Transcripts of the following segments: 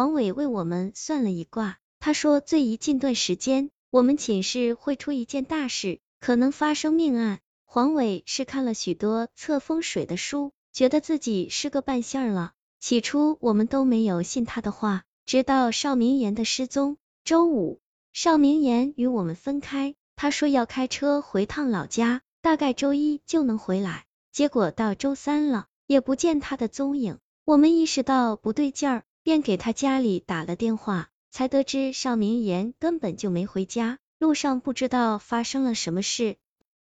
黄伟为我们算了一卦，他说最宜近段时间，我们寝室会出一件大事，可能发生命案。黄伟是看了许多测风水的书，觉得自己是个半仙儿了。起初我们都没有信他的话，直到邵明言的失踪。周五，邵明言与我们分开，他说要开车回趟老家，大概周一就能回来。结果到周三了，也不见他的踪影。我们意识到不对劲儿，便给他家里打了电话，才得知邵明言根本就没回家，路上不知道发生了什么事。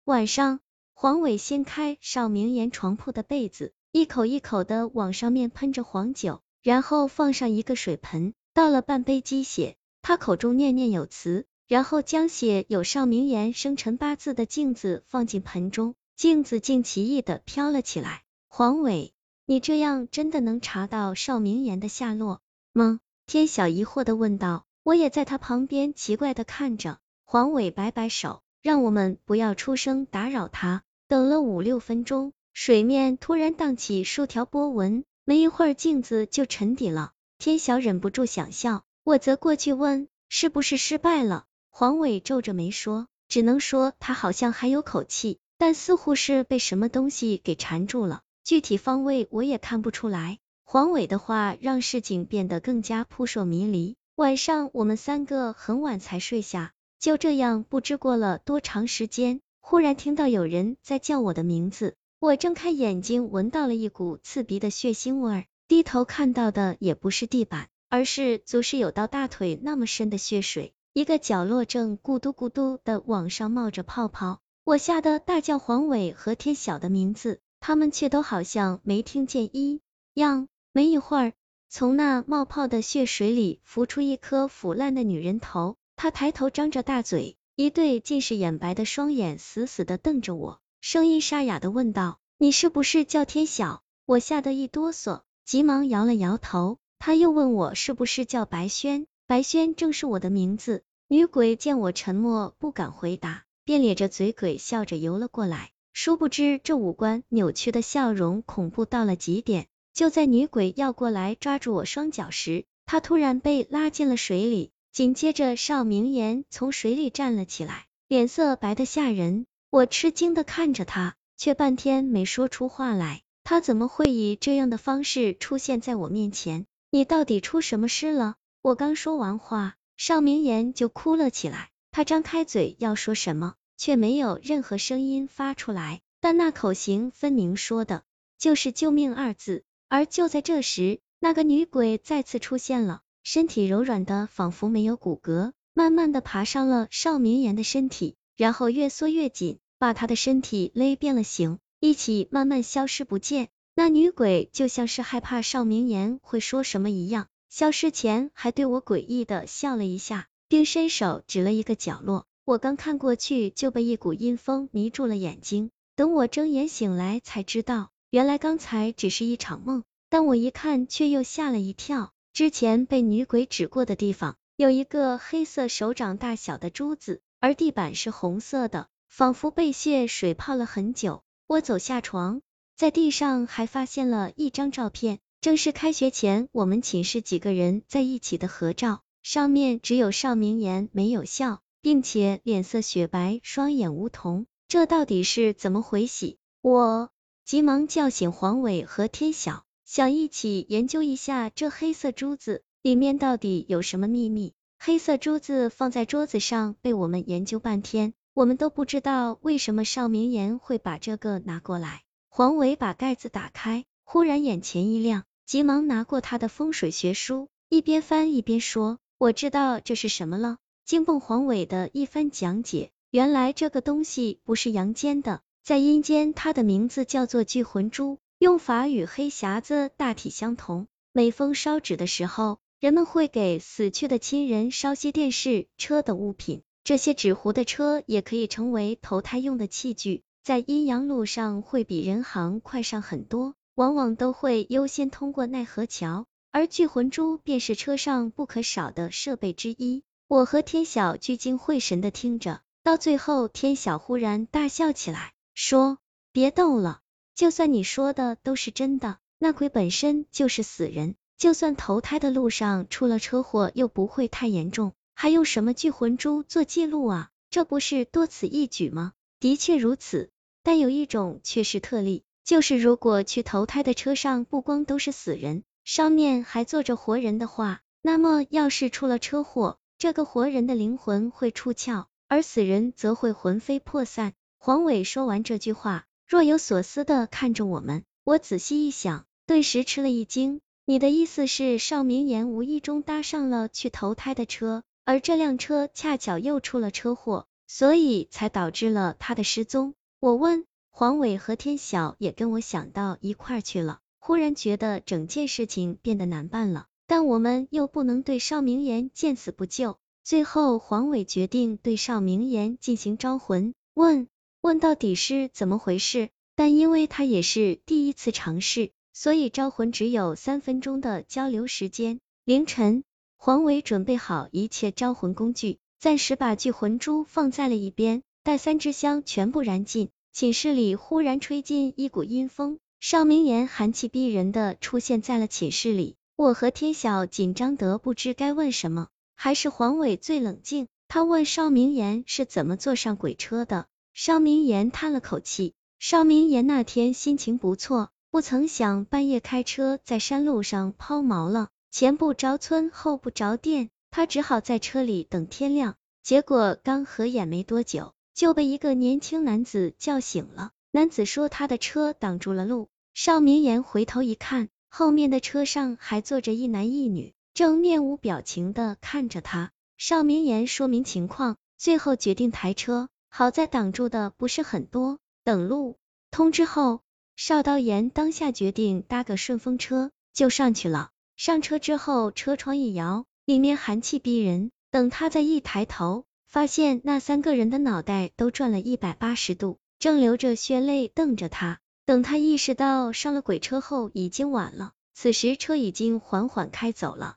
晚上。黄伟掀开邵明言床铺的被子，一口一口的往上面喷着黄酒，然后放上一个水盆，倒了半杯鸡血。他口中念念有词，然后将写有邵明言生辰八字的镜子放进盆中，镜子竟奇异的飘了起来。黄伟，你这样真的能查到邵明言的下落吗？天晓疑惑的问道。我也在他旁边奇怪的看着。黄伟摆摆手，让我们不要出声打扰他。等了五六分钟，水面突然荡起数条波纹，没一会儿镜子就沉底了。天晓忍不住想笑，我则过去问是不是失败了。黄伟皱着眉说，只能说他好像还有口气，但似乎是被什么东西给缠住了，具体方位我也看不出来。黄伟的话让事情变得更加扑朔迷离。晚上我们三个很晚才睡下，就这样不知过了多长时间。忽然听到有人在叫我的名字，我睁开眼睛，闻到了一股刺鼻的血腥味儿，低头看到的也不是地板，而是足是有到大腿那么深的血水，一个角落正咕嘟咕嘟的往上冒着泡泡，我吓得大叫黄伟和天晓的名字，他们却都好像没听见一样。没一会儿，从那冒泡的血水里浮出一颗腐烂的女人头，她抬头张着大嘴。一对近视眼白的双眼死死的瞪着我，声音沙哑的问道：“你是不是叫天晓？”我吓得一哆嗦，急忙摇了摇头。他又问我是不是叫白轩，白轩正是我的名字。女鬼见我沉默不敢回答，便咧着嘴鬼笑着游了过来。殊不知这五官扭曲的笑容恐怖到了极点。就在女鬼要过来抓住我双脚时，她突然被拉进了水里。紧接着，邵明言从水里站了起来，脸色白的吓人。我吃惊的看着他，却半天没说出话来。他怎么会以这样的方式出现在我面前？你到底出什么事了？我刚说完话，邵明言就哭了起来。他张开嘴要说什么，却没有任何声音发出来，但那口型分明说的就是救命二字。而就在这时，那个女鬼再次出现了。身体柔软的，仿佛没有骨骼，慢慢的爬上了邵明言的身体，然后越缩越紧，把他的身体勒变了形，一起慢慢消失不见。那女鬼就像是害怕邵明言会说什么一样，消失前还对我诡异的笑了一下，并伸手指了一个角落。我刚看过去，就被一股阴风迷住了眼睛。等我睁眼醒来，才知道原来刚才只是一场梦，但我一看却又吓了一跳。之前被女鬼指过的地方，有一个黑色手掌大小的珠子，而地板是红色的，仿佛被血水泡了很久。我走下床，在地上还发现了一张照片，正是开学前我们寝室几个人在一起的合照，上面只有邵明言没有笑，并且脸色雪白，双眼无瞳。这到底是怎么回事？我急忙叫醒黄伟和天晓。想一起研究一下这黑色珠子里面到底有什么秘密。黑色珠子放在桌子上，被我们研究半天，我们都不知道为什么邵明言会把这个拿过来。黄伟把盖子打开，忽然眼前一亮，急忙拿过他的风水学书，一边翻一边说：“我知道这是什么了。”惊蹦黄伟的一番讲解，原来这个东西不是阳间的，在阴间，它的名字叫做聚魂珠。用法与黑匣子大体相同。每逢烧纸的时候，人们会给死去的亲人烧些电视、车等物品。这些纸糊的车也可以成为投胎用的器具，在阴阳路上会比人行快上很多，往往都会优先通过奈何桥。而聚魂珠便是车上不可少的设备之一。我和天晓聚精会神的听着，到最后，天晓忽然大笑起来，说：“别逗了。”就算你说的都是真的，那鬼本身就是死人，就算投胎的路上出了车祸，又不会太严重，还用什么聚魂珠做记录啊？这不是多此一举吗？的确如此，但有一种却是特例，就是如果去投胎的车上不光都是死人，上面还坐着活人的话，那么要是出了车祸，这个活人的灵魂会出窍，而死人则会魂飞魄散。黄伟说完这句话，若有所思的看着我们，我仔细一想，顿时吃了一惊。你的意思是，邵明言无意中搭上了去投胎的车，而这辆车恰巧又出了车祸，所以才导致了他的失踪？我问。黄伟和天晓也跟我想到一块去了，忽然觉得整件事情变得难办了，但我们又不能对邵明言见死不救。最后，黄伟决定对邵明言进行招魂，问问到底是怎么回事。但因为他也是第一次尝试，所以招魂只有三分钟的交流时间。凌晨，黄伟准备好一切招魂工具，暂时把聚魂珠放在了一边，待三支香全部燃尽。寝室里忽然吹进一股阴风，邵明言寒气逼人的出现在了寝室里。我和天晓紧张得不知该问什么，还是黄伟最冷静。他问邵明言是怎么坐上鬼车的。邵明言叹了口气。邵明言那天心情不错，不曾想半夜开车在山路上抛锚了，前不着村后不着店，他只好在车里等天亮。结果刚合眼没多久。就被一个年轻男子叫醒了。男子说他的车挡住了路。邵明言回头一看，后面的车上还坐着一男一女，正面无表情的看着他。邵明言说明情况，最后决定抬车。好在挡住的不是很多。等路通知后，邵道言当下决定搭个顺风车，就上去了。上车之后，车窗一摇，里面寒气逼人。等他再一抬头。发现那三个人的脑袋都转了一百八十度，正流着血泪瞪着他。等他意识到上了鬼车后，已经晚了。此时车已经缓缓开走了。